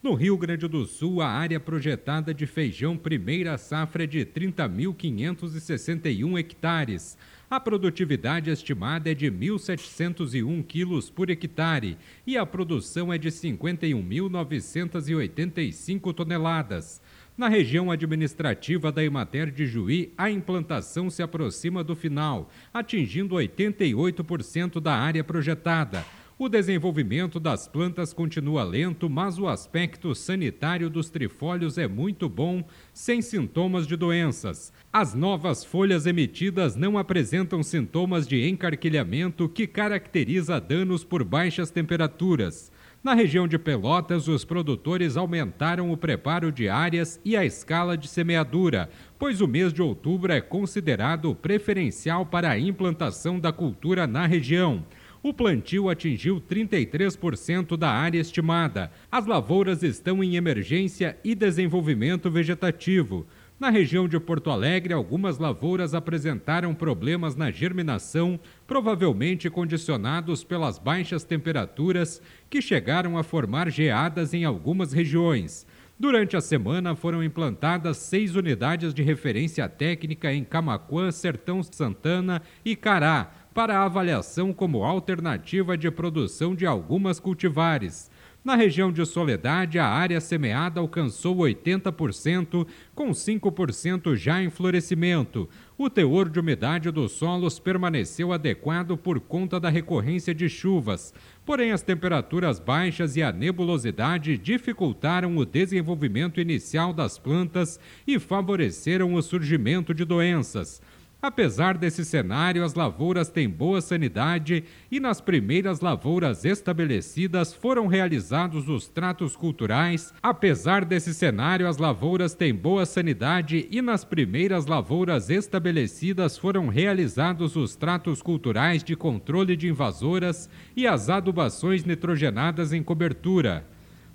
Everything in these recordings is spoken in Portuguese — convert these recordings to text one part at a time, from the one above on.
No Rio Grande do Sul, a área projetada de feijão primeira safra é de 30.561 hectares. A produtividade estimada é de 1.701 quilos por hectare e a produção é de 51.985 toneladas. Na região administrativa da Emater de Juí, a implantação se aproxima do final, atingindo 88% da área projetada. O desenvolvimento das plantas continua lento, mas o aspecto sanitário dos trifólios é muito bom, sem sintomas de doenças. As novas folhas emitidas não apresentam sintomas de encarquilhamento que caracteriza danos por baixas temperaturas. Na região de Pelotas, os produtores aumentaram o preparo de áreas e a escala de semeadura, pois o mês de outubro é considerado preferencial para a implantação da cultura na região o plantio atingiu 33% da área estimada. As lavouras estão em emergência e desenvolvimento vegetativo. Na região de Porto Alegre, algumas lavouras apresentaram problemas na germinação, provavelmente condicionados pelas baixas temperaturas que chegaram a formar geadas em algumas regiões. Durante a semana foram implantadas seis unidades de referência técnica em Camaquã, Sertão Santana e Cará, para avaliação como alternativa de produção de algumas cultivares. Na região de Soledade, a área semeada alcançou 80%, com 5% já em florescimento. O teor de umidade dos solos permaneceu adequado por conta da recorrência de chuvas, porém as temperaturas baixas e a nebulosidade dificultaram o desenvolvimento inicial das plantas e favoreceram o surgimento de doenças. Apesar desse cenário, as lavouras têm boa sanidade e nas primeiras lavouras estabelecidas foram realizados os tratos culturais. Apesar desse cenário, as lavouras têm boa sanidade e nas primeiras lavouras estabelecidas foram realizados os tratos culturais de controle de invasoras e as adubações nitrogenadas em cobertura.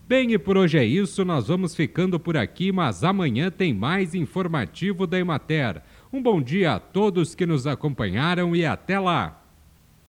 Bem, e por hoje é isso, nós vamos ficando por aqui, mas amanhã tem mais informativo da Emater. Um bom dia a todos que nos acompanharam e até lá!